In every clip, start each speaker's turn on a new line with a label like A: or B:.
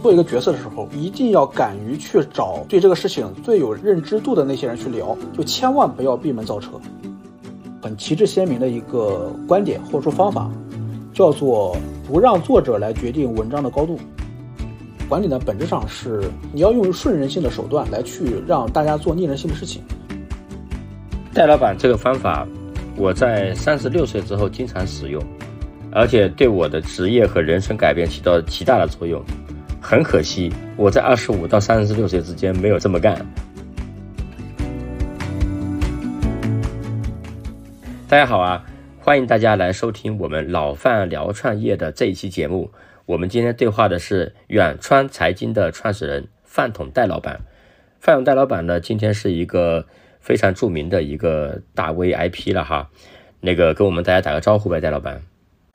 A: 做一个角色的时候，一定要敢于去找对这个事情最有认知度的那些人去聊，就千万不要闭门造车。很旗帜鲜明的一个观点或者说方法，叫做不让作者来决定文章的高度。管理呢，本质上是你要用顺人性的手段来去让大家做逆人性的事情。
B: 戴老板这个方法，我在三十六岁之后经常使用，而且对我的职业和人生改变起到极大的作用。很可惜，我在二十五到三十六岁之间没有这么干。大家好啊，欢迎大家来收听我们老范聊创业的这一期节目。我们今天对话的是远川财经的创始人范统戴老板。范统戴老板呢，今天是一个非常著名的一个大 V IP 了哈。那个跟我们大家打个招呼呗，戴老板。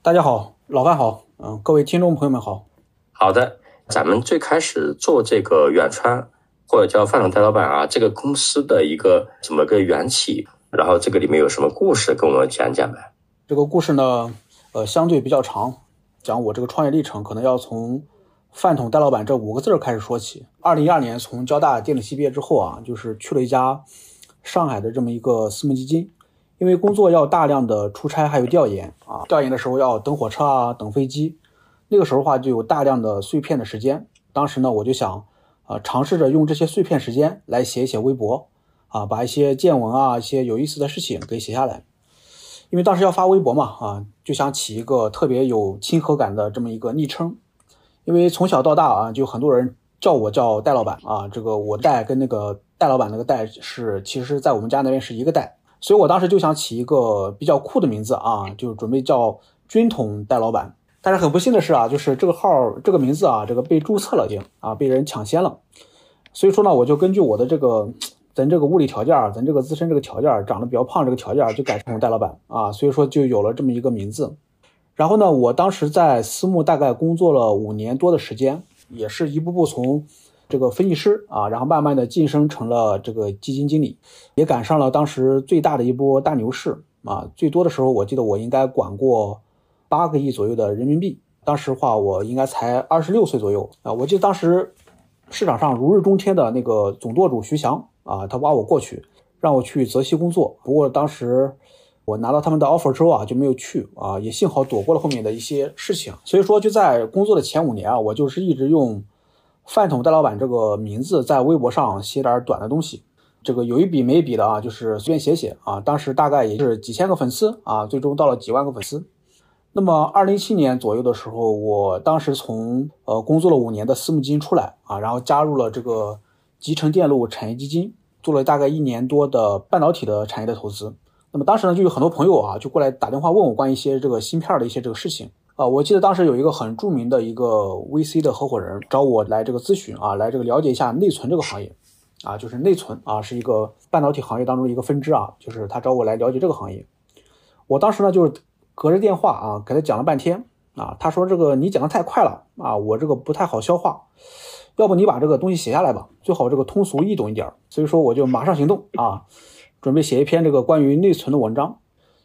A: 大家好，老范好，嗯，各位听众朋友们好。
B: 好的。咱们最开始做这个远川，或者叫范总戴老板啊，这个公司的一个怎么个缘起？然后这个里面有什么故事，跟我们讲讲呗？
A: 这个故事呢，呃，相对比较长，讲我这个创业历程，可能要从“饭桶戴老板”这五个字开始说起。二零一二年从交大电子系毕业之后啊，就是去了一家上海的这么一个私募基金，因为工作要大量的出差，还有调研啊，调研的时候要等火车啊，等飞机。那个时候的话，就有大量的碎片的时间。当时呢，我就想，啊，尝试着用这些碎片时间来写一写微博，啊，把一些见闻啊，一些有意思的事情给写下来。因为当时要发微博嘛，啊，就想起一个特别有亲和感的这么一个昵称。因为从小到大啊，就很多人叫我叫戴老板啊，这个我戴跟那个戴老板那个戴是，其实在我们家那边是一个戴。所以我当时就想起一个比较酷的名字啊，就准备叫军统戴老板。但是很不幸的是啊，就是这个号这个名字啊，这个被注册了已经啊，被人抢先了。所以说呢，我就根据我的这个咱这个物理条件，咱这个自身这个条件，长得比较胖这个条件，就改成戴老板啊。所以说就有了这么一个名字。然后呢，我当时在私募大概工作了五年多的时间，也是一步步从这个分析师啊，然后慢慢的晋升成了这个基金经理，也赶上了当时最大的一波大牛市啊。最多的时候，我记得我应该管过。八个亿左右的人民币，当时话我应该才二十六岁左右啊。我记得当时市场上如日中天的那个总舵主徐翔啊，他挖我过去，让我去泽西工作。不过当时我拿到他们的 offer 之后啊，就没有去啊，也幸好躲过了后面的一些事情。所以说就在工作的前五年啊，我就是一直用饭桶戴老板这个名字在微博上写点短的东西，这个有一笔没一笔的啊，就是随便写写啊。当时大概也就是几千个粉丝啊，最终到了几万个粉丝。那么，二零一七年左右的时候，我当时从呃工作了五年的私募基金出来啊，然后加入了这个集成电路产业基金，做了大概一年多的半导体的产业的投资。那么当时呢，就有很多朋友啊，就过来打电话问我关于一些这个芯片的一些这个事情啊。我记得当时有一个很著名的一个 VC 的合伙人找我来这个咨询啊，来这个了解一下内存这个行业啊，就是内存啊是一个半导体行业当中的一个分支啊，就是他找我来了解这个行业。我当时呢就是。隔着电话啊，给他讲了半天啊，他说这个你讲的太快了啊，我这个不太好消化，要不你把这个东西写下来吧，最好这个通俗易懂一点。所以说我就马上行动啊，准备写一篇这个关于内存的文章。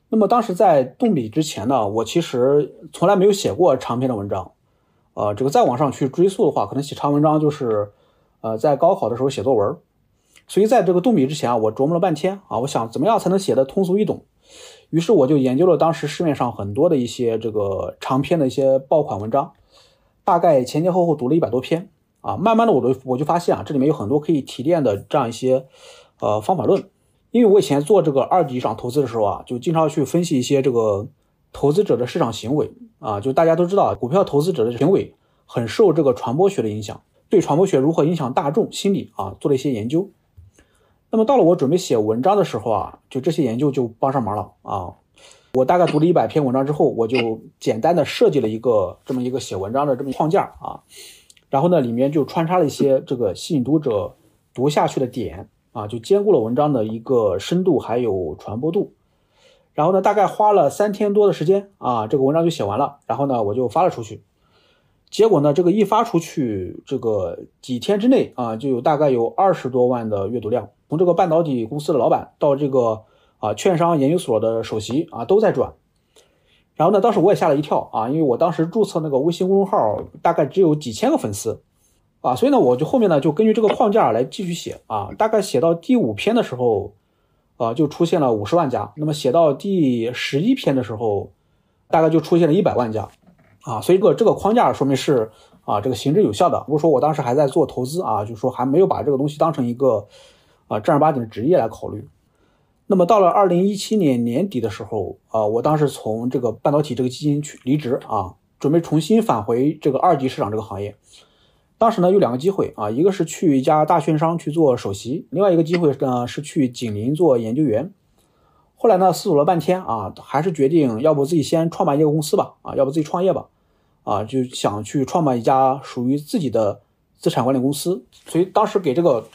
A: 那么当时在动笔之前呢，我其实从来没有写过长篇的文章，呃，这个再往上去追溯的话，可能写长文章就是呃在高考的时候写作文。所以在这个动笔之前啊，我琢磨了半天啊，我想怎么样才能写的通俗易懂。于是我就研究了当时市面上很多的一些这个长篇的一些爆款文章，大概前前后后读了一百多篇啊，慢慢的我都我就发现啊，这里面有很多可以提炼的这样一些呃方法论。因为我以前做这个二级市场投资的时候啊，就经常去分析一些这个投资者的市场行为啊，就大家都知道，股票投资者的行为很受这个传播学的影响，对传播学如何影响大众心理啊，做了一些研究。那么到了我准备写文章的时候啊，就这些研究就帮上忙了啊。我大概读了一百篇文章之后，我就简单的设计了一个这么一个写文章的这么框架啊。然后呢，里面就穿插了一些这个吸引读者读下去的点啊，就兼顾了文章的一个深度还有传播度。然后呢，大概花了三天多的时间啊，这个文章就写完了。然后呢，我就发了出去。结果呢，这个一发出去，这个几天之内啊，就有大概有二十多万的阅读量。从这个半导体公司的老板到这个啊券商研究所的首席啊都在转，然后呢，当时我也吓了一跳啊，因为我当时注册那个微信公众号大概只有几千个粉丝啊，所以呢，我就后面呢就根据这个框架来继续写啊，大概写到第五篇的时候，啊，就出现了五十万加。那么写到第十一篇的时候，大概就出现了一百万加，啊，所以这个这个框架说明是啊这个行之有效的。不是说我当时还在做投资啊，就是说还没有把这个东西当成一个啊正儿八经的职业来考虑。那么到了二零一七年年底的时候，啊，我当时从这个半导体这个基金去离职啊，准备重新返回这个二级市场这个行业。当时呢有两个机会啊，一个是去一家大券商去做首席，另外一个机会呢是去景林做研究员。后来呢思索了半天啊，还是决定要不自己先创办一个公司吧，啊，要不自己创业吧，啊，就想去创办一家属于自己的资产管理公司。所以当时给这个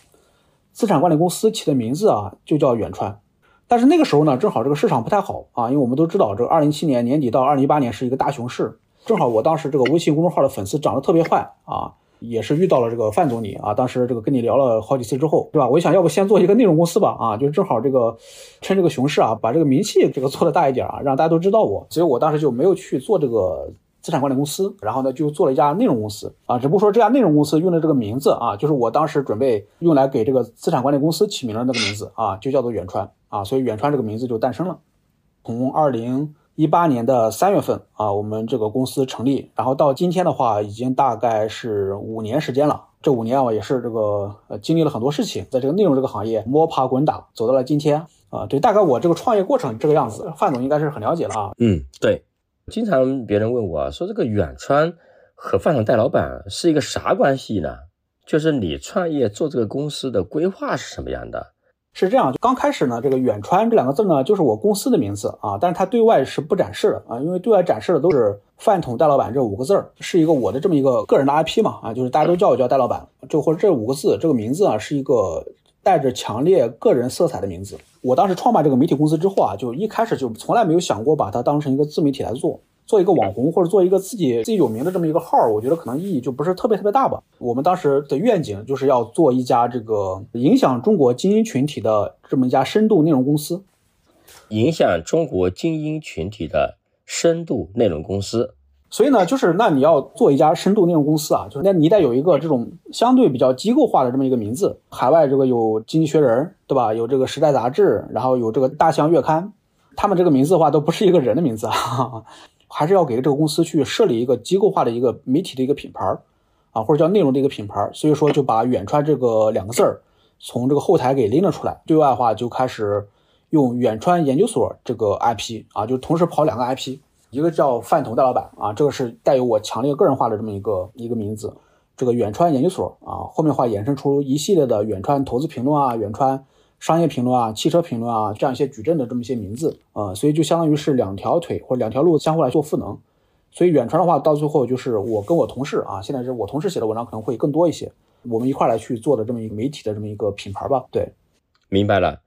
A: 资产管理公司起的名字啊，就叫远川。但是那个时候呢，正好这个市场不太好啊，因为我们都知道，这个二零一七年年底到二零一八年是一个大熊市，正好我当时这个微信公众号的粉丝涨得特别快啊。也是遇到了这个范总你啊，当时这个跟你聊了好几次之后，对吧？我想要不先做一个内容公司吧，啊，就是正好这个趁这个熊市啊，把这个名气这个做的大一点啊，让大家都知道我。所以我当时就没有去做这个资产管理公司，然后呢就做了一家内容公司啊。只不过说这家内容公司用的这个名字啊，就是我当时准备用来给这个资产管理公司起名的那个名字啊，就叫做远川啊。所以远川这个名字就诞生了。从二零。一八年的三月份啊，我们这个公司成立，然后到今天的话，已经大概是五年时间了。这五年啊，也是这个呃经历了很多事情，在这个内容这个行业摸爬滚打，走到了今天啊。对，大概我这个创业过程这个样子，范总应该是很了解了啊。
B: 嗯，对。经常别人问我说，这个远川和范总戴老板是一个啥关系呢？就是你创业做这个公司的规划是什么样的？
A: 是这样，就刚开始呢，这个远川这两个字呢，就是我公司的名字啊，但是它对外是不展示的啊，因为对外展示的都是饭桶戴老板这五个字儿，是一个我的这么一个个人的 IP 嘛啊，就是大家都叫我叫戴老板，就或者这五个字这个名字啊，是一个带着强烈个人色彩的名字。我当时创办这个媒体公司之后啊，就一开始就从来没有想过把它当成一个自媒体来做。做一个网红或者做一个自己自己有名的这么一个号，我觉得可能意义就不是特别特别大吧。我们当时的愿景就是要做一家这个影响中国精英群体的这么一家深度内容公司，
B: 影响中国精英群体的深度内容公司。
A: 所以呢，就是那你要做一家深度内容公司啊，就是那你得有一个这种相对比较机构化的这么一个名字。海外这个有经济学人，对吧？有这个时代杂志，然后有这个大象月刊，他们这个名字的话都不是一个人的名字啊。还是要给这个公司去设立一个机构化的一个媒体的一个品牌啊，或者叫内容的一个品牌。所以说就把远川这个两个字儿从这个后台给拎了出来，对外的话就开始用远川研究所这个 IP 啊，就同时跑两个 IP，一个叫饭桶大老板啊，这个是带有我强烈个人化的这么一个一个名字，这个远川研究所啊，后面话衍生出一系列的远川投资评论啊，远川。商业评论啊，汽车评论啊，这样一些矩阵的这么一些名字啊，所以就相当于是两条腿或者两条路相互来做赋能。所以远传的话，到最后就是我跟我同事啊，现在是我同事写的文章可能会更多一些，我们一块来去做的这么一个媒体的这么一个品牌吧。对，
B: 明白了。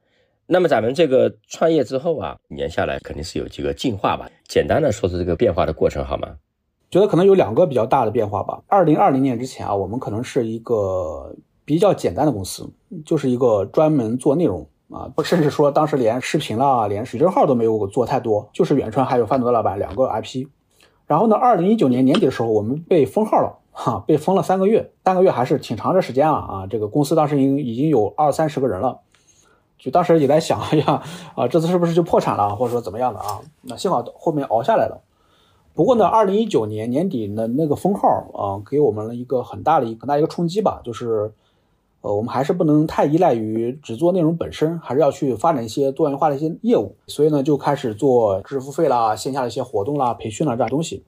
B: 那么咱们这个创业之后啊，年下来肯定是有几个进化吧？简单的说说这个变化的过程好吗？
A: 觉得可能有两个比较大的变化吧。二零二零年之前啊，我们可能是一个。比较简单的公司，就是一个专门做内容啊，不甚至说当时连视频啦、连水晶号都没有做太多，就是远川还有范总的老板两个 IP。然后呢，二零一九年年底的时候，我们被封号了，哈，被封了三个月，三个月还是挺长的时间了啊。这个公司当时已经已经有二三十个人了，就当时也在想，哎呀，啊，这次是不是就破产了，或者说怎么样的啊？那幸好后面熬下来了。不过呢，二零一九年年底的那个封号啊，给我们了一个很大的一很大一个冲击吧，就是。呃，我们还是不能太依赖于只做内容本身，还是要去发展一些多元化的一些业务。所以呢，就开始做知识付费啦、线下的一些活动啦、培训啦这样东西。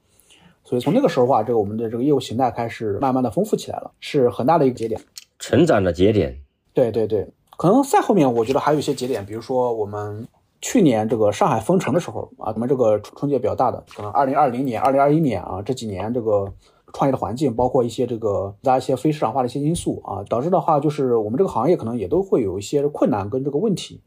A: 所以从那个时候啊，这个我们的这个业务形态开始慢慢的丰富起来了，是很大的一个节点，
B: 成长的节点。
A: 对对对，可能再后面，我觉得还有一些节点，比如说我们去年这个上海封城的时候啊，我们这个冲击比较大的，可能二零二零年、二零二一年啊这几年这个。创业的环境，包括一些这个加一些非市场化的一些因素啊，导致的话就是我们这个行业可能也都会有一些困难跟这个问题。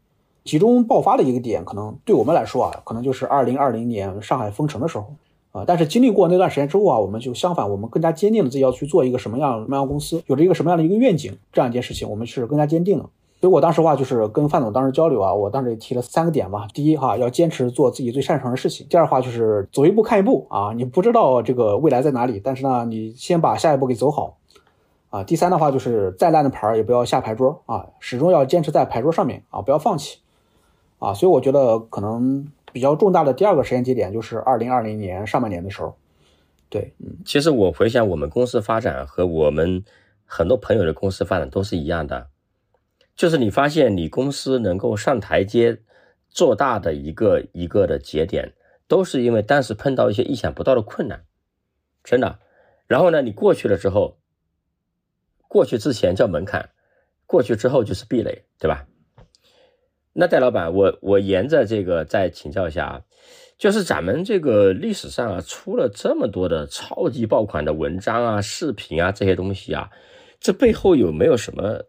A: 集中爆发的一个点，可能对我们来说啊，可能就是二零二零年上海封城的时候啊。但是经历过那段时间之后啊，我们就相反，我们更加坚定了自己要去做一个什么样什么样公司，有着一个什么样的一个愿景，这样一件事情，我们是更加坚定了。所以我当时话就是跟范总当时交流啊，我当时也提了三个点嘛。第一哈，要坚持做自己最擅长的事情。第二话就是走一步看一步啊，你不知道这个未来在哪里，但是呢，你先把下一步给走好啊。第三的话就是再烂的牌也不要下牌桌啊，始终要坚持在牌桌上面啊，不要放弃啊。所以我觉得可能比较重大的第二个时间节点就是二零二零年上半年的时候。对，嗯，
B: 其实我回想我们公司发展和我们很多朋友的公司发展都是一样的，就是你发现你公司能够上台阶做大的一个一个的节点，都是因为当时碰到一些意想不到的困难，真的。然后呢，你过去了之后，过去之前叫门槛，过去之后就是壁垒，对吧？那戴老板，我我沿着这个再请教一下啊。就是咱们这个历史上啊，出了这么多的超级爆款的文章啊、视频啊这些东西啊，这背后有没有什么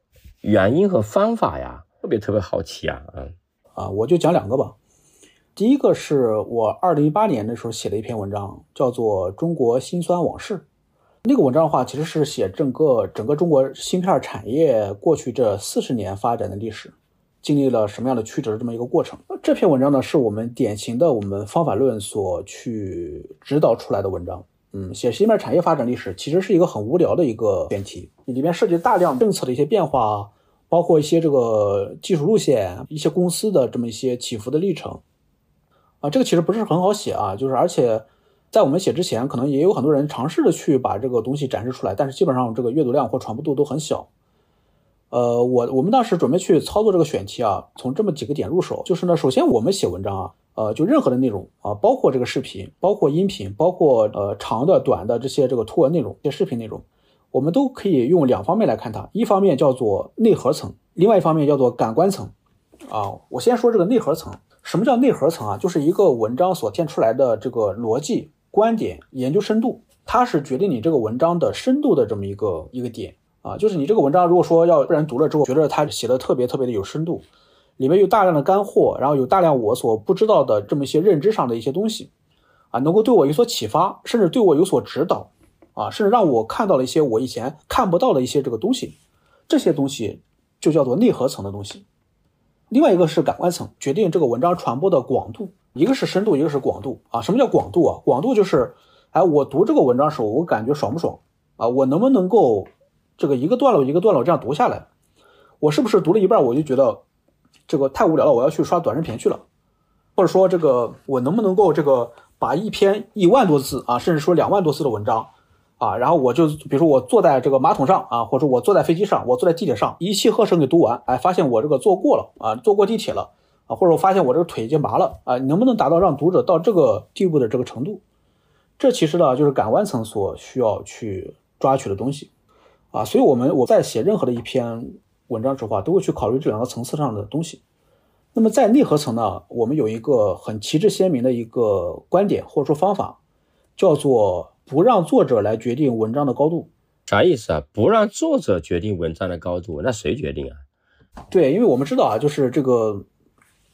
B: 原因和方法呀？特别特别好奇啊！
A: 嗯啊，我就讲两个吧。第一个是我二零一八年的时候写的一篇文章，叫做《中国辛酸往事》。那个文章的话，其实是写整个整个中国芯片产业过去这四十年发展的历史。经历了什么样的曲折这么一个过程？这篇文章呢，是我们典型的我们方法论所去指导出来的文章。嗯，写芯片产业发展历史其实是一个很无聊的一个选题，里面涉及大量政策的一些变化啊，包括一些这个技术路线、一些公司的这么一些起伏的历程。啊，这个其实不是很好写啊，就是而且在我们写之前，可能也有很多人尝试着去把这个东西展示出来，但是基本上这个阅读量或传播度都很小。呃，我我们当时准备去操作这个选题啊，从这么几个点入手，就是呢，首先我们写文章啊，呃，就任何的内容啊，包括这个视频，包括音频，包括呃长的、短的这些这个图文内容、这些视频内容，我们都可以用两方面来看它，一方面叫做内核层，另外一方面叫做感官层。啊，我先说这个内核层，什么叫内核层啊？就是一个文章所现出来的这个逻辑、观点、研究深度，它是决定你这个文章的深度的这么一个一个点。啊，就是你这个文章，如果说要被人读了之后，觉得它写的特别特别的有深度，里面有大量的干货，然后有大量我所不知道的这么一些认知上的一些东西，啊，能够对我有所启发，甚至对我有所指导，啊，甚至让我看到了一些我以前看不到的一些这个东西，这些东西就叫做内核层的东西。另外一个是感官层，决定这个文章传播的广度，一个是深度，一个是广度。啊，什么叫广度啊？广度就是，哎，我读这个文章的时候，我感觉爽不爽？啊，我能不能够？这个一个段落一个段落这样读下来，我是不是读了一半我就觉得这个太无聊了，我要去刷短视频去了？或者说这个我能不能够这个把一篇一万多字啊，甚至说两万多字的文章啊，然后我就比如说我坐在这个马桶上啊，或者我坐在飞机上，我坐在地铁上一气呵成给读完，哎，发现我这个坐过了啊，坐过地铁了啊，或者我发现我这个腿已经麻了啊，能不能达到让读者到这个地步的这个程度？这其实呢就是感官层所需要去抓取的东西。啊，所以，我们我在写任何的一篇文章之后啊，都会去考虑这两个层次上的东西。那么，在内核层呢，我们有一个很旗帜鲜明的一个观点或者说方法，叫做不让作者来决定文章的高度。
B: 啥意思啊？不让作者决定文章的高度，那谁决定啊？
A: 对，因为我们知道啊，就是这个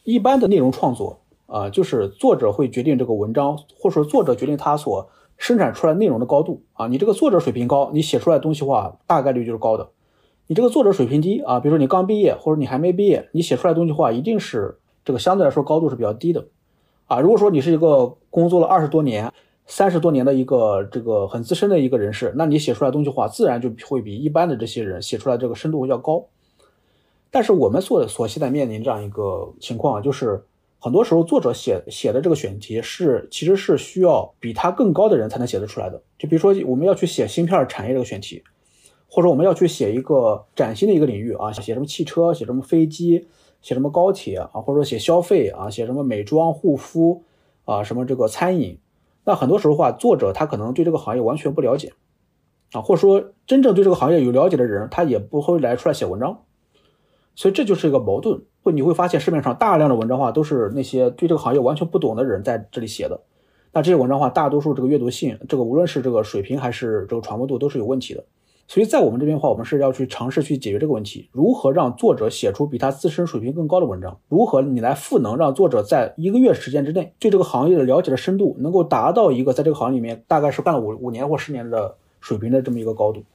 A: 一般的内容创作啊，就是作者会决定这个文章，或者说作者决定他所。生产出来内容的高度啊，你这个作者水平高，你写出来的东西话大概率就是高的。你这个作者水平低啊，比如说你刚毕业或者你还没毕业，你写出来东西话一定是这个相对来说高度是比较低的啊。如果说你是一个工作了二十多年、三十多年的一个这个很资深的一个人士，那你写出来东西话自然就会比一般的这些人写出来这个深度要高。但是我们所所现在面临这样一个情况，就是。很多时候，作者写写的这个选题是，其实是需要比他更高的人才能写得出来的。就比如说，我们要去写芯片产业这个选题，或者我们要去写一个崭新的一个领域啊，写什么汽车，写什么飞机，写什么高铁啊，或者说写消费啊，写什么美妆护肤啊，什么这个餐饮。那很多时候话，作者他可能对这个行业完全不了解啊，或者说真正对这个行业有了解的人，他也不会来出来写文章。所以这就是一个矛盾。会你会发现市面上大量的文章话都是那些对这个行业完全不懂的人在这里写的，那这些文章话大多数这个阅读性，这个无论是这个水平还是这个传播度都是有问题的。所以在我们这边的话，我们是要去尝试去解决这个问题，如何让作者写出比他自身水平更高的文章？如何你来赋能，让作者在一个月时间之内对这个行业的了解的深度能够达到一个在这个行业里面大概是干了五五年或十年的水平的这么一个高度？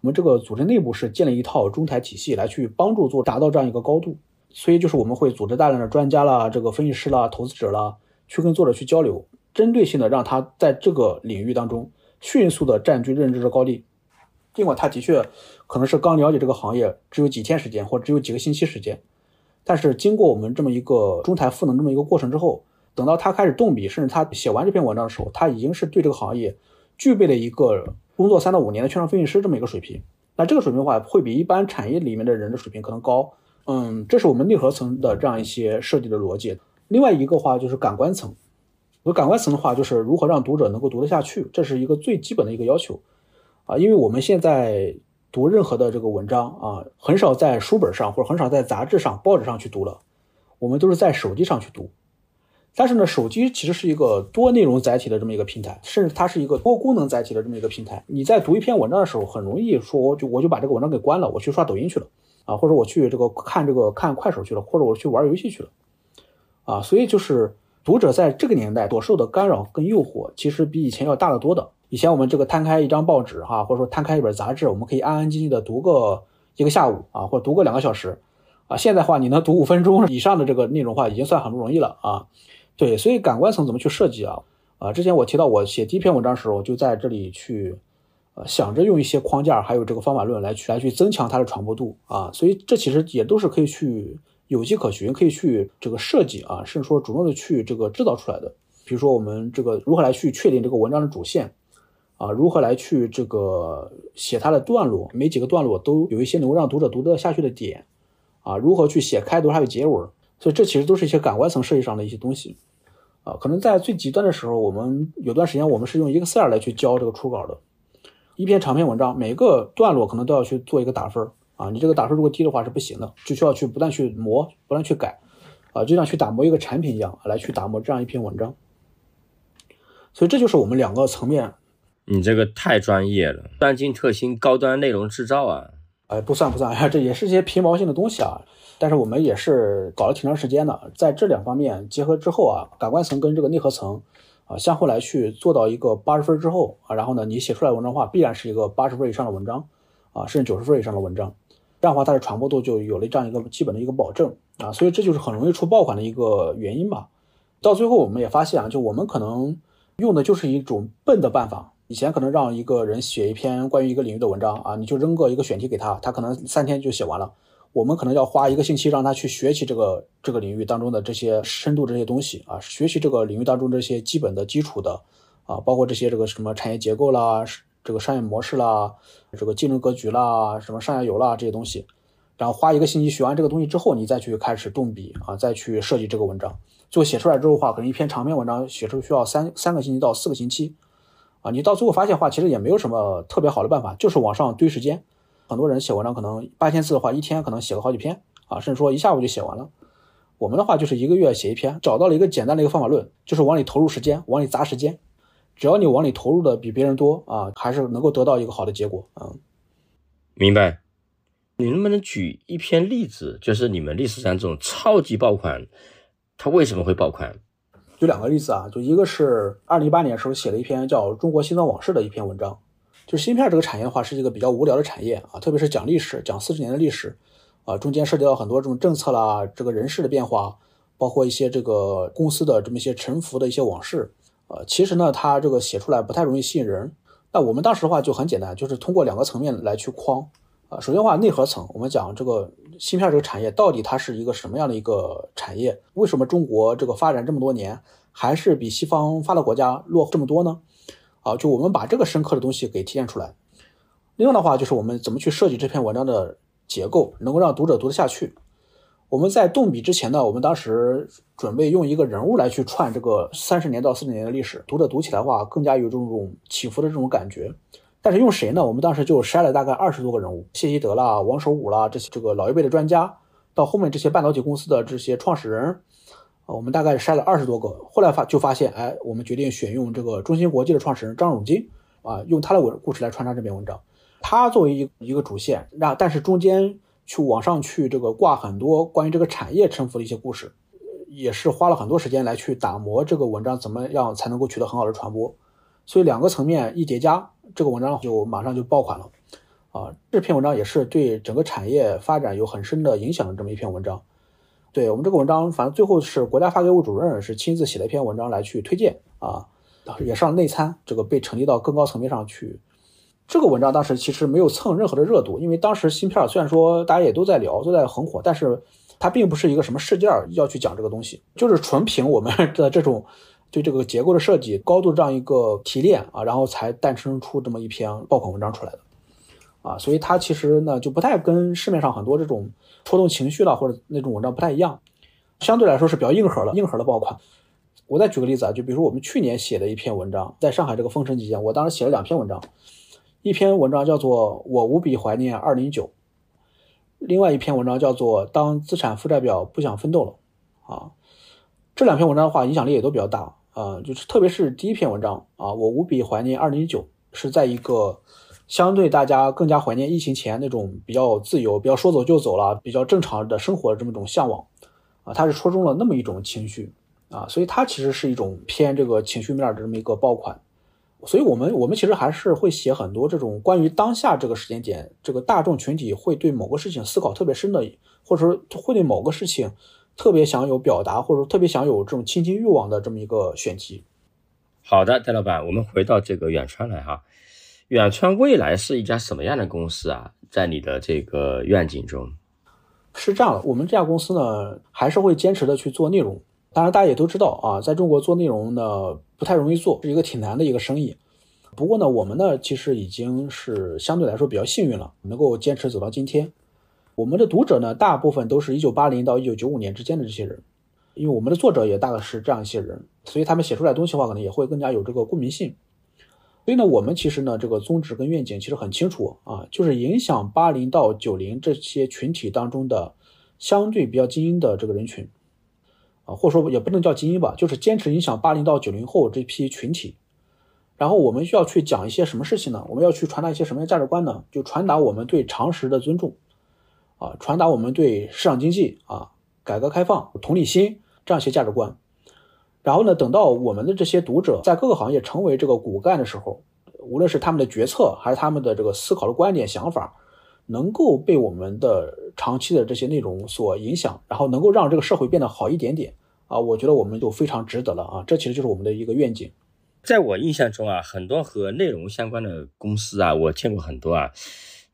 A: 我们这个组织内部是建立一套中台体系来去帮助做达到这样一个高度。所以就是我们会组织大量的专家啦、这个分析师啦、投资者啦，去跟作者去交流，针对性的让他在这个领域当中迅速的占据认知的高地。尽管他的确可能是刚了解这个行业，只有几天时间或者只有几个星期时间，但是经过我们这么一个中台赋能这么一个过程之后，等到他开始动笔，甚至他写完这篇文章的时候，他已经是对这个行业具备了一个工作三到五年的券商分析师这么一个水平。那这个水平的话，会比一般产业里面的人的水平可能高。嗯，这是我们内核层的这样一些设计的逻辑。另外一个话就是感官层，感官层的话就是如何让读者能够读得下去，这是一个最基本的一个要求啊。因为我们现在读任何的这个文章啊，很少在书本上或者很少在杂志上、报纸上去读了，我们都是在手机上去读。但是呢，手机其实是一个多内容载体的这么一个平台，甚至它是一个多功能载体的这么一个平台。你在读一篇文章的时候，很容易说我，就我就把这个文章给关了，我去刷抖音去了啊，或者我去这个看这个看快手去了，或者我去玩游戏去了啊。所以就是读者在这个年代所受的干扰跟诱惑，其实比以前要大得多的。以前我们这个摊开一张报纸哈，或者说摊开一本杂志，我们可以安安静静的读个一个下午啊，或者读个两个小时啊。现在话，你能读五分钟以上的这个内容话，已经算很不容易了啊。对，所以感官层怎么去设计啊？啊，之前我提到我写第一篇文章的时候，就在这里去，呃，想着用一些框架，还有这个方法论来去来去增强它的传播度啊。所以这其实也都是可以去有迹可循，可以去这个设计啊，甚至说主动的去这个制造出来的。比如说我们这个如何来去确定这个文章的主线啊，如何来去这个写它的段落，每几个段落都有一些能够让读者读得下去的点啊，如何去写开头还有结尾，所以这其实都是一些感官层设计上的一些东西。啊，可能在最极端的时候，我们有段时间我们是用 Excel 来去教这个初稿的，一篇长篇文章，每个段落可能都要去做一个打分啊。你这个打分如果低的话是不行的，就需要去不断去磨，不断去改啊，就像去打磨一个产品一样来去打磨这样一篇文章。所以这就是我们两个层面。
B: 你这个太专业了，专精特新，高端内容制造啊。
A: 哎，不算不算，这也是一些皮毛性的东西啊。但是我们也是搞了挺长时间的，在这两方面结合之后啊，感官层跟这个内核层啊相互来去做到一个八十分之后啊，然后呢，你写出来文章话必然是一个八十分以上的文章啊，甚至九十分以上的文章，这样的话它的传播度就有了这样一个基本的一个保证啊，所以这就是很容易出爆款的一个原因吧。到最后我们也发现啊，就我们可能用的就是一种笨的办法，以前可能让一个人写一篇关于一个领域的文章啊，你就扔个一个选题给他，他可能三天就写完了。我们可能要花一个星期让他去学习这个这个领域当中的这些深度这些东西啊，学习这个领域当中这些基本的基础的啊，包括这些这个什么产业结构啦，这个商业模式啦，这个竞争格局啦，什么上下游啦这些东西，然后花一个星期学完这个东西之后，你再去开始动笔啊，再去设计这个文章，最后写出来之后的话，可能一篇长篇文章写出需要三三个星期到四个星期啊，你到最后发现的话，其实也没有什么特别好的办法，就是往上堆时间。很多人写文章可能八千字的话，一天可能写个好几篇啊，甚至说一下午就写完了。我们的话就是一个月写一篇，找到了一个简单的一个方法论，就是往里投入时间，往里砸时间。只要你往里投入的比别人多啊，还是能够得到一个好的结果啊。
B: 明白？你能不能举一篇例子，就是你们历史上这种超级爆款，它为什么会爆款？
A: 举两个例子啊，就一个是二零一八年时候写了一篇叫《中国心脏往事》的一篇文章。就芯片这个产业的话，是一个比较无聊的产业啊，特别是讲历史，讲四十年的历史，啊，中间涉及到很多这种政策啦，这个人事的变化，包括一些这个公司的这么一些沉浮的一些往事，呃，其实呢，它这个写出来不太容易吸引人。那我们当时的话就很简单，就是通过两个层面来去框，啊，首先的话内核层，我们讲这个芯片这个产业到底它是一个什么样的一个产业？为什么中国这个发展这么多年，还是比西方发达国家落后这么多呢？啊，就我们把这个深刻的东西给体现出来。另外的话，就是我们怎么去设计这篇文章的结构，能够让读者读得下去。我们在动笔之前呢，我们当时准备用一个人物来去串这个三十年到四十年的历史，读者读起来的话更加有这种起伏的这种感觉。但是用谁呢？我们当时就筛了大概二十多个人物，谢希德啦、王守武啦这些这个老一辈的专家，到后面这些半导体公司的这些创始人。我们大概筛了二十多个，后来发就发现，哎，我们决定选用这个中芯国际的创始人张汝京，啊，用他的文故事来穿插这篇文章。他作为一一个主线，那但是中间去往上去这个挂很多关于这个产业沉浮的一些故事，也是花了很多时间来去打磨这个文章怎么样才能够取得很好的传播。所以两个层面一叠加，这个文章就马上就爆款了。啊，这篇文章也是对整个产业发展有很深的影响的这么一篇文章。对我们这个文章，反正最后是国家发改委主任是亲自写了一篇文章来去推荐啊，也上内参，这个被呈递到更高层面上去。这个文章当时其实没有蹭任何的热度，因为当时芯片虽然说大家也都在聊，都在很火，但是它并不是一个什么事件要去讲这个东西，就是纯凭我们的这种对这个结构的设计、高度这样一个提炼啊，然后才诞生出这么一篇爆款文章出来的啊，所以它其实呢就不太跟市面上很多这种戳动情绪了或者那种文章不太一样，相对来说是比较硬核的，硬核的爆款。我再举个例子啊，就比如说我们去年写的一篇文章，在上海这个封城期间，我当时写了两篇文章。一篇文章叫做《我无比怀念二零九》，另外一篇文章叫做《当资产负债表不想奋斗了》啊，这两篇文章的话影响力也都比较大啊，就是特别是第一篇文章啊，《我无比怀念二零一九》，是在一个相对大家更加怀念疫情前那种比较自由、比较说走就走了、比较正常的生活的这么一种向往啊，它是戳中了那么一种情绪啊，所以它其实是一种偏这个情绪面的这么一个爆款。所以，我们我们其实还是会写很多这种关于当下这个时间点，这个大众群体会对某个事情思考特别深的，或者说会对某个事情特别想有表达，或者说特别想有这种亲近欲望的这么一个选题。
B: 好的，戴老板，我们回到这个远川来哈。远川未来是一家什么样的公司啊？在你的这个愿景中，
A: 是这样的，我们这家公司呢，还是会坚持的去做内容。当然，大家也都知道啊，在中国做内容呢不太容易做，是一个挺难的一个生意。不过呢，我们呢其实已经是相对来说比较幸运了，能够坚持走到今天。我们的读者呢，大部分都是一九八零到一九九五年之间的这些人，因为我们的作者也大概是这样一些人，所以他们写出来东西的话，可能也会更加有这个共鸣性。所以呢，我们其实呢这个宗旨跟愿景其实很清楚啊，就是影响八零到九零这些群体当中的相对比较精英的这个人群。啊，或者说也不能叫精英吧，就是坚持影响八零到九零后这批群体。然后我们需要去讲一些什么事情呢？我们要去传达一些什么样的价值观呢？就传达我们对常识的尊重，啊，传达我们对市场经济啊、改革开放、同理心这样一些价值观。然后呢，等到我们的这些读者在各个行业成为这个骨干的时候，无论是他们的决策还是他们的这个思考的观点、想法，能够被我们的长期的这些内容所影响，然后能够让这个社会变得好一点点。啊，我觉得我们就非常值得了啊！这其实就是我们的一个愿景。
B: 在我印象中啊，很多和内容相关的公司啊，我见过很多啊，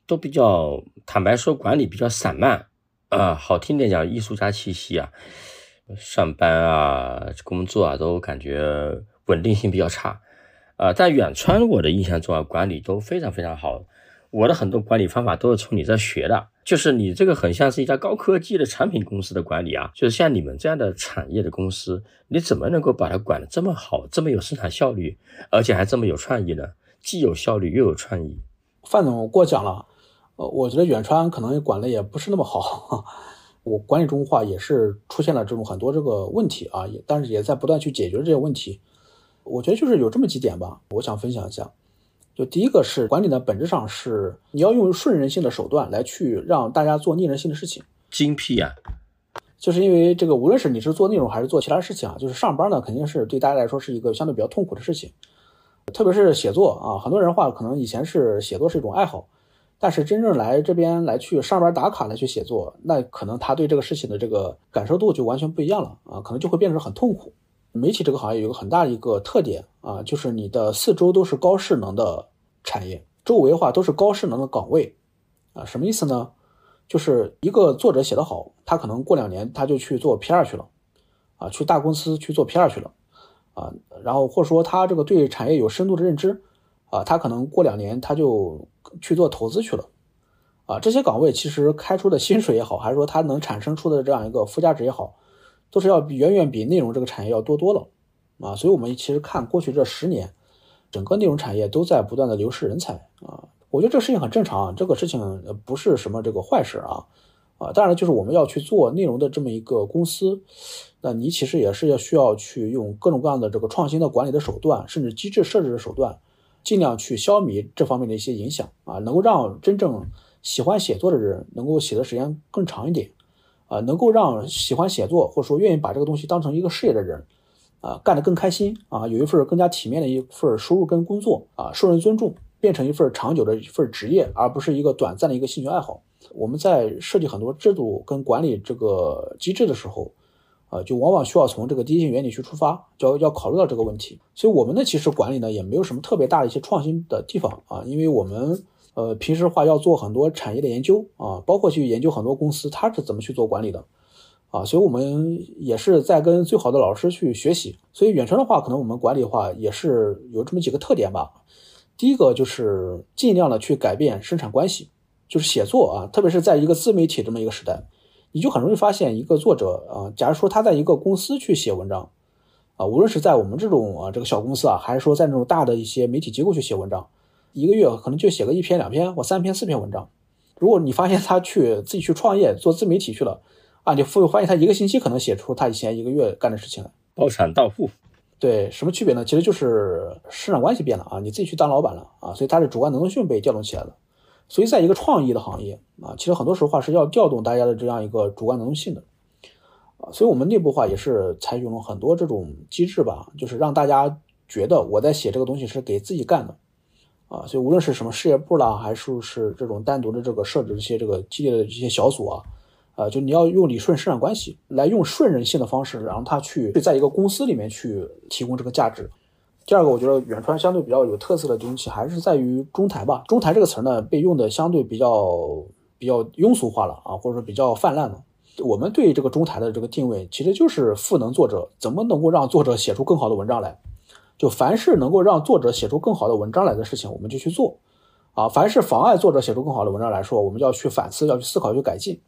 B: 都比较坦白说，管理比较散漫啊，好听点讲艺术家气息啊，上班啊、工作啊都感觉稳定性比较差啊。在远川我的印象中啊，管理都非常非常好。我的很多管理方法都是从你这学的，就是你这个很像是一家高科技的产品公司的管理啊，就是像你们这样的产业的公司，你怎么能够把它管得这么好，这么有生产效率，而且还这么有创意呢？既有效率又有创意。
A: 范总过奖了，呃，我觉得远川可能管的也不是那么好，我管理中的话也是出现了这种很多这个问题啊，也但是也在不断去解决这些问题。我觉得就是有这么几点吧，我想分享一下。就第一个是管理呢，本质上是你要用顺人性的手段来去让大家做逆人性的事情。
B: 精辟啊！
A: 就是因为这个，无论是你是做内容还是做其他事情啊，就是上班呢，肯定是对大家来说是一个相对比较痛苦的事情。特别是写作啊，很多人话可能以前是写作是一种爱好，但是真正来这边来去上班打卡来去写作，那可能他对这个事情的这个感受度就完全不一样了啊，可能就会变成很痛苦。媒体这个行业有个很大的一个特点啊，就是你的四周都是高势能的产业，周围的话都是高势能的岗位，啊，什么意思呢？就是一个作者写得好，他可能过两年他就去做 PR 去了，啊，去大公司去做 PR 去了，啊，然后或者说他这个对产业有深度的认知，啊，他可能过两年他就去做投资去了，啊，这些岗位其实开出的薪水也好，还是说它能产生出的这样一个附加值也好。都是要比远远比内容这个产业要多多了，啊，所以我们其实看过去这十年，整个内容产业都在不断的流失人才。啊，我觉得这个事情很正常啊，这个事情不是什么这个坏事啊，啊，当然就是我们要去做内容的这么一个公司，那你其实也是要需要去用各种各样的这个创新的管理的手段，甚至机制设置的手段，尽量去消弭这方面的一些影响啊，能够让真正喜欢写作的人能够写的时间更长一点。啊，能够让喜欢写作或者说愿意把这个东西当成一个事业的人，啊，干得更开心啊，有一份更加体面的一份收入跟工作啊，受人尊重，变成一份长久的一份职业，而不是一个短暂的一个兴趣爱好。我们在设计很多制度跟管理这个机制的时候，呃，就往往需要从这个第一性原理去出发，就要要考虑到这个问题。所以我们呢，其实管理呢也没有什么特别大的一些创新的地方啊，因为我们呃平时话要做很多产业的研究啊，包括去研究很多公司它是怎么去做管理的啊，所以我们也是在跟最好的老师去学习。所以远程的话，可能我们管理的话也是有这么几个特点吧。第一个就是尽量的去改变生产关系，就是写作啊，特别是在一个自媒体这么一个时代。你就很容易发现一个作者啊，假如说他在一个公司去写文章，啊，无论是在我们这种啊这个小公司啊，还是说在那种大的一些媒体机构去写文章，一个月可能就写个一篇两篇或三篇四篇文章。如果你发现他去自己去创业做自媒体去了，啊，你会发现他一个星期可能写出他以前一个月干的事情来，
B: 包产到户。
A: 对，什么区别呢？其实就是市场关系变了啊，你自己去当老板了啊，所以他的主观能动性被调动起来了。所以，在一个创意的行业啊，其实很多时候话是要调动大家的这样一个主观能动性的啊。所以，我们内部话也是采用了很多这种机制吧，就是让大家觉得我在写这个东西是给自己干的啊。所以，无论是什么事业部啦，还是是这种单独的这个设置一些这个激烈的这些小组啊，啊，就你要用理顺生产关系来用顺人性的方式，让他去在一个公司里面去提供这个价值。第二个，我觉得远川相对比较有特色的东西，还是在于中台吧。中台这个词呢，被用的相对比较比较庸俗化了啊，或者说比较泛滥了。我们对这个中台的这个定位，其实就是赋能作者，怎么能够让作者写出更好的文章来？就凡是能够让作者写出更好的文章来的事情，我们就去做啊。凡是妨碍作者写出更好的文章来说，我们就要去反思，要去思考，去改进。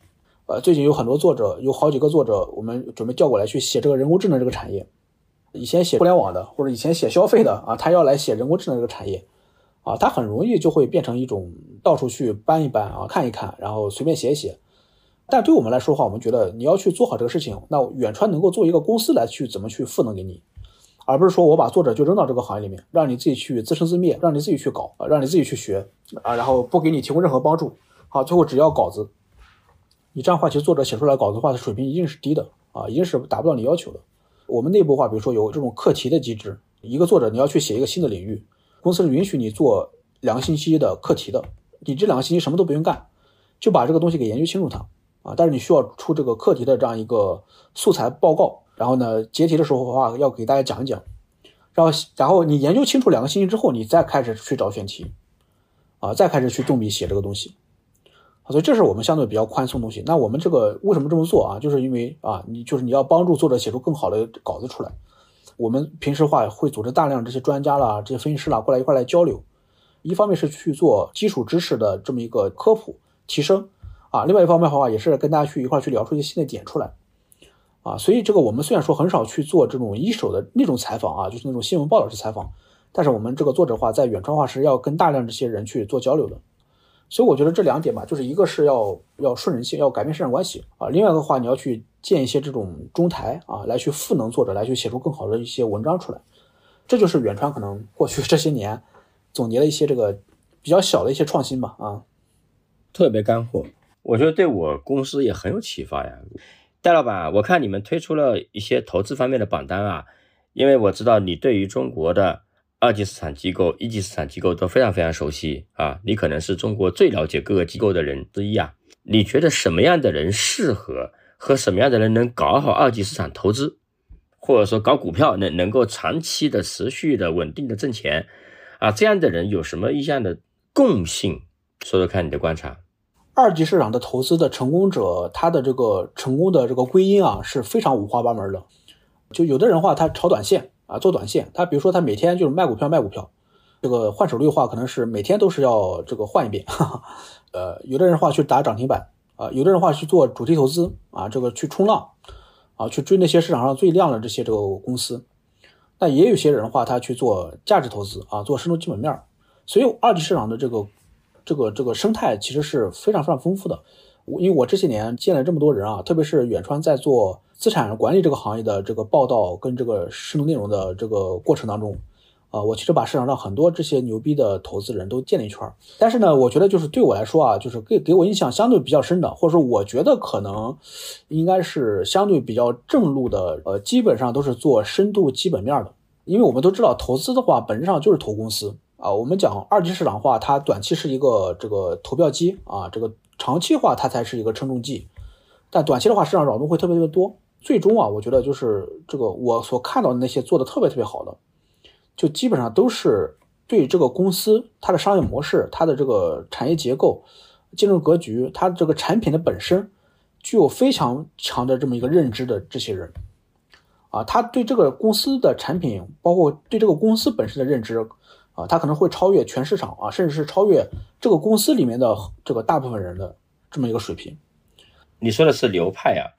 A: 呃，最近有很多作者，有好几个作者，我们准备调过来去写这个人工智能这个产业。以前写互联网的，或者以前写消费的啊，他要来写人工智能这个产业，啊，他很容易就会变成一种到处去搬一搬啊，看一看，然后随便写一写。但对我们来说的话，我们觉得你要去做好这个事情，那远川能够做一个公司来去怎么去赋能给你，而不是说我把作者就扔到这个行业里面，让你自己去自生自灭，让你自己去搞啊，让你自己去学啊，然后不给你提供任何帮助，好，最后只要稿子。你这样的话，其实作者写出来稿子的话，水平一定是低的啊，一定是达不到你要求的。我们内部化，比如说有这种课题的机制，一个作者你要去写一个新的领域，公司是允许你做两个星期的课题的，你这两个星期什么都不用干，就把这个东西给研究清楚它啊。但是你需要出这个课题的这样一个素材报告，然后呢结题的时候的话要给大家讲一讲，然后然后你研究清楚两个星期之后，你再开始去找选题，啊，再开始去动笔写这个东西。所以这是我们相对比较宽松的东西。那我们这个为什么这么做啊？就是因为啊，你就是你要帮助作者写出更好的稿子出来。我们平时话会组织大量这些专家啦、这些分析师啦过来一块来交流。一方面是去做基础知识的这么一个科普提升啊，另外一方面的话也是跟大家去一块去聊出一些新的点出来啊。所以这个我们虽然说很少去做这种一手的那种采访啊，就是那种新闻报道式采访，但是我们这个作者话在远川话是要跟大量这些人去做交流的。所以我觉得这两点吧，就是一个是要要顺人性，要改变市场关系啊；另外的话，你要去建一些这种中台啊，来去赋能作者，来去写出更好的一些文章出来。这就是远川可能过去这些年总结了一些这个比较小的一些创新吧啊。
B: 特别干货，我觉得对我公司也很有启发呀。戴老板，我看你们推出了一些投资方面的榜单啊，因为我知道你对于中国的。二级市场机构、一级市场机构都非常非常熟悉啊！你可能是中国最了解各个机构的人之一啊！你觉得什么样的人适合和什么样的人能搞好二级市场投资，或者说搞股票能能够长期的、持续的、稳定的挣钱啊？这样的人有什么一项的共性？说说看你的观察。
A: 二级市场的投资的成功者，他的这个成功的这个归因啊，是非常五花八门的。就有的人话，他炒短线。啊，做短线，他比如说他每天就是卖股票卖股票，这个换手率的话，可能是每天都是要这个换一遍。呃，有的人话去打涨停板啊，有的人话去做主题投资啊，这个去冲浪啊，去追那些市场上最亮的这些这个公司。那也有些人的话，他去做价值投资啊，做深度基本面。所以二级市场的这个这个这个生态其实是非常非常丰富的。我因为我这些年见了这么多人啊，特别是远川在做。资产管理这个行业的这个报道跟这个深度内容的这个过程当中，啊，我其实把市场上很多这些牛逼的投资人都见了一圈儿。但是呢，我觉得就是对我来说啊，就是给给我印象相对比较深的，或者说我觉得可能应该是相对比较正路的，呃，基本上都是做深度基本面的。因为我们都知道，投资的话本质上就是投公司啊。我们讲二级市场化，它短期是一个这个投票机啊，这个长期化它才是一个称重计。但短期的话，市场扰动会特别特别多。最终啊，我觉得就是这个我所看到的那些做的特别特别好的，就基本上都是对这个公司它的商业模式、它的这个产业结构、竞争格局、它这个产品的本身具有非常强的这么一个认知的这些人。啊，他对这个公司的产品，包括对这个公司本身的认知，啊，他可能会超越全市场啊，甚至是超越这个公司里面的这个大部分人的这么一个水平。
B: 你说的是流派啊，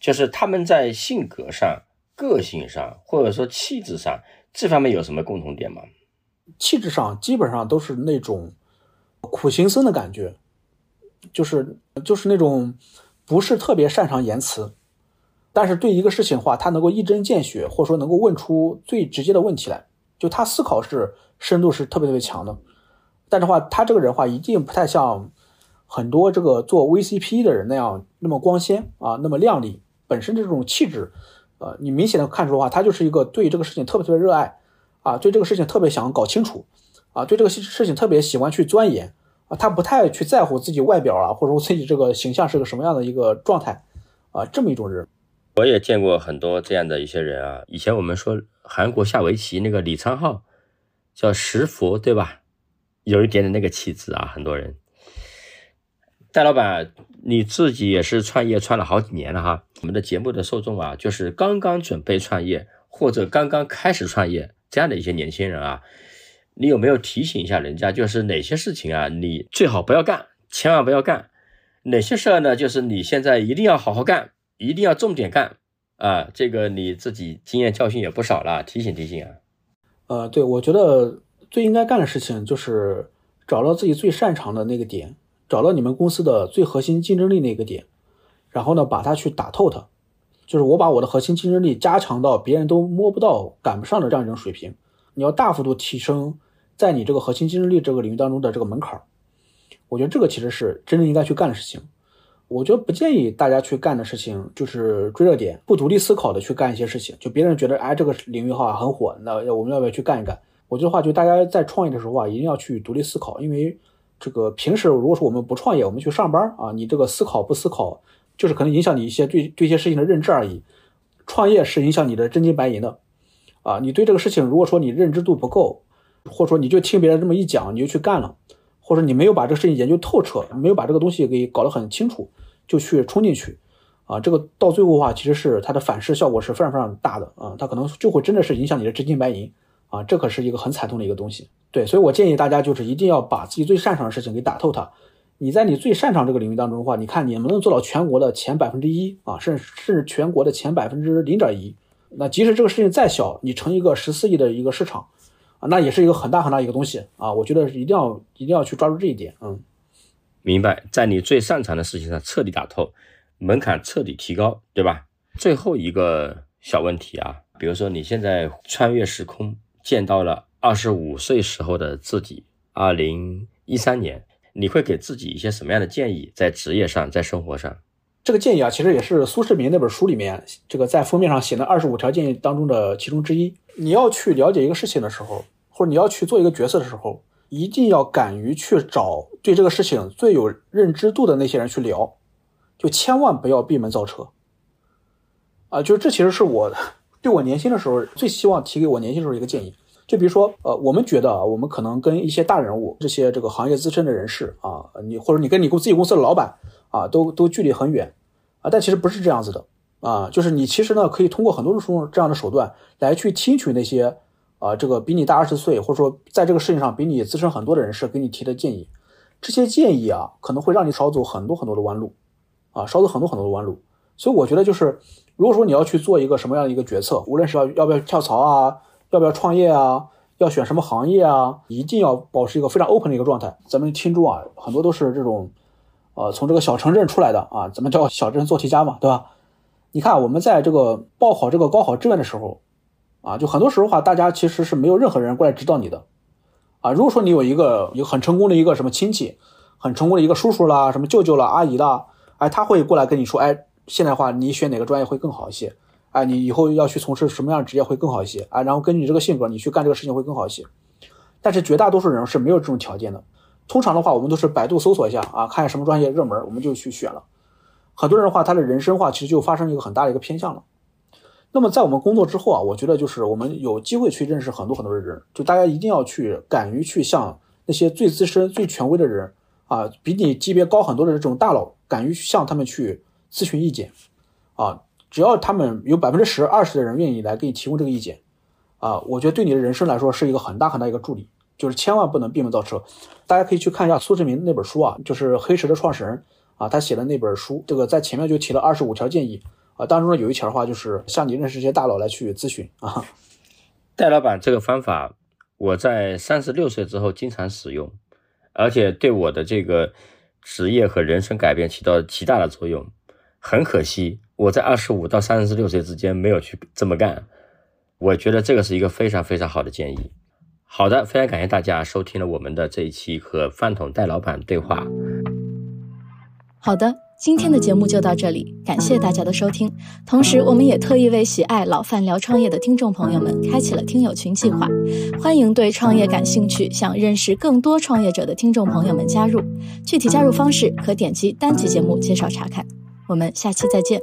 B: 就是他们在性格上、个性上，或者说气质上这方面有什么共同点吗？
A: 气质上基本上都是那种苦行僧的感觉，就是就是那种不是特别擅长言辞。但是对一个事情的话，他能够一针见血，或者说能够问出最直接的问题来，就他思考是深度是特别特别强的。但是话，他这个人话一定不太像很多这个做 VCP 的人那样那么光鲜啊，那么亮丽。本身的这种气质，呃，你明显的看出的话，他就是一个对这个事情特别特别热爱啊，对这个事情特别想搞清楚啊，对这个事情特别喜欢去钻研啊，他不太去在乎自己外表啊，或者说自己这个形象是个什么样的一个状态啊，这么一种人。
B: 我也见过很多这样的一些人啊。以前我们说韩国下围棋那个李昌镐，叫石佛，对吧？有一点点那个气质啊。很多人，戴老板，你自己也是创业创了好几年了哈。我们的节目的受众啊，就是刚刚准备创业或者刚刚开始创业这样的一些年轻人啊。你有没有提醒一下人家，就是哪些事情啊，你最好不要干，千万不要干；哪些事儿呢，就是你现在一定要好好干。一定要重点干啊！这个你自己经验教训也不少了，提醒提醒啊。
A: 呃，对，我觉得最应该干的事情就是找到自己最擅长的那个点，找到你们公司的最核心竞争力那个点，然后呢，把它去打透它。就是我把我的核心竞争力加强到别人都摸不到、赶不上的这样一种水平。你要大幅度提升在你这个核心竞争力这个领域当中的这个门槛儿我觉得这个其实是真正应该去干的事情。我觉得不建议大家去干的事情就是追热点，不独立思考的去干一些事情。就别人觉得哎这个领域哈很火，那我们要不要去干一干？我觉得话就大家在创业的时候啊，一定要去独立思考，因为这个平时如果说我们不创业，我们去上班啊，你这个思考不思考，就是可能影响你一些对对一些事情的认知而已。创业是影响你的真金白银的啊！你对这个事情如果说你认知度不够，或者说你就听别人这么一讲你就去干了，或者你没有把这个事情研究透彻，没有把这个东西给搞得很清楚。就去冲进去，啊，这个到最后的话，其实是它的反噬效果是非常非常大的啊，它可能就会真的是影响你的真金白银啊，这可是一个很惨痛的一个东西。对，所以我建议大家就是一定要把自己最擅长的事情给打透它。你在你最擅长这个领域当中的话，你看你能不能做到全国的前百分之一啊，甚至甚至全国的前百分之零点一？那即使这个事情再小，你成一个十四亿的一个市场啊，那也是一个很大很大一个东西啊。我觉得一定要一定要去抓住这一点，嗯。
B: 明白，在你最擅长的事情上彻底打透，门槛彻底提高，对吧？最后一个小问题啊，比如说你现在穿越时空，见到了二十五岁时候的自己，二零一三年，你会给自己一些什么样的建议，在职业上，在生活上？
A: 这个建议啊，其实也是苏世民那本书里面这个在封面上写的二十五条建议当中的其中之一。你要去了解一个事情的时候，或者你要去做一个角色的时候。一定要敢于去找对这个事情最有认知度的那些人去聊，就千万不要闭门造车。啊，就是这其实是我 对我年轻的时候最希望提给我年轻时候一个建议。就比如说，呃，我们觉得啊，我们可能跟一些大人物、这些这个行业资深的人士啊，你或者你跟你公自己公司的老板啊，都都距离很远啊，但其实不是这样子的啊，就是你其实呢可以通过很多种这样的手段来去听取那些。啊，这个比你大二十岁，或者说在这个事情上比你资深很多的人士给你提的建议，这些建议啊，可能会让你少走很多很多的弯路，啊，少走很多很多的弯路。所以我觉得就是，如果说你要去做一个什么样的一个决策，无论是要要不要跳槽啊，要不要创业啊，要选什么行业啊，一定要保持一个非常 open 的一个状态。咱们听众啊，很多都是这种，呃，从这个小城镇出来的啊，咱们叫小镇做题家嘛，对吧？你看我们在这个报考这个高考志愿的时候。啊，就很多时候话，大家其实是没有任何人过来指导你的，啊，如果说你有一个有很成功的一个什么亲戚，很成功的一个叔叔啦，什么舅舅啦、阿姨啦，哎，他会过来跟你说，哎，现在话你选哪个专业会更好一些，哎，你以后要去从事什么样的职业会更好一些，啊，然后根据你这个性格，你去干这个事情会更好一些。但是绝大多数人是没有这种条件的，通常的话，我们都是百度搜索一下啊，看什么专业热门，我们就去选了。很多人的话，他的人生话其实就发生一个很大的一个偏向了。那么在我们工作之后啊，我觉得就是我们有机会去认识很多很多的人，就大家一定要去敢于去向那些最资深、最权威的人啊，比你级别高很多的这种大佬，敢于向他们去咨询意见啊。只要他们有百分之十、二十的人愿意来给你提供这个意见啊，我觉得对你的人生来说是一个很大很大一个助力。就是千万不能闭门造车，大家可以去看一下苏志明那本书啊，就是黑石的创始人啊，他写的那本书，这个在前面就提了二十五条建议啊，当中呢有一条的话就是向你认识一些大佬来去咨询啊。
B: 戴老板这个方法，我在三十六岁之后经常使用，而且对我的这个职业和人生改变起到极大的作用。很可惜，我在二十五到三十六岁之间没有去这么干。我觉得这个是一个非常非常好的建议。好的，非常感谢大家收听了我们的这一期和饭桶戴老板对话。
C: 好的，今天的节目就到这里，感谢大家的收听。同时，我们也特意为喜爱老范聊创业的听众朋友们开启了听友群计划，欢迎对创业感兴趣、想认识更多创业者的听众朋友们加入。具体加入方式可点击单集节目介绍查看。我们下期再见。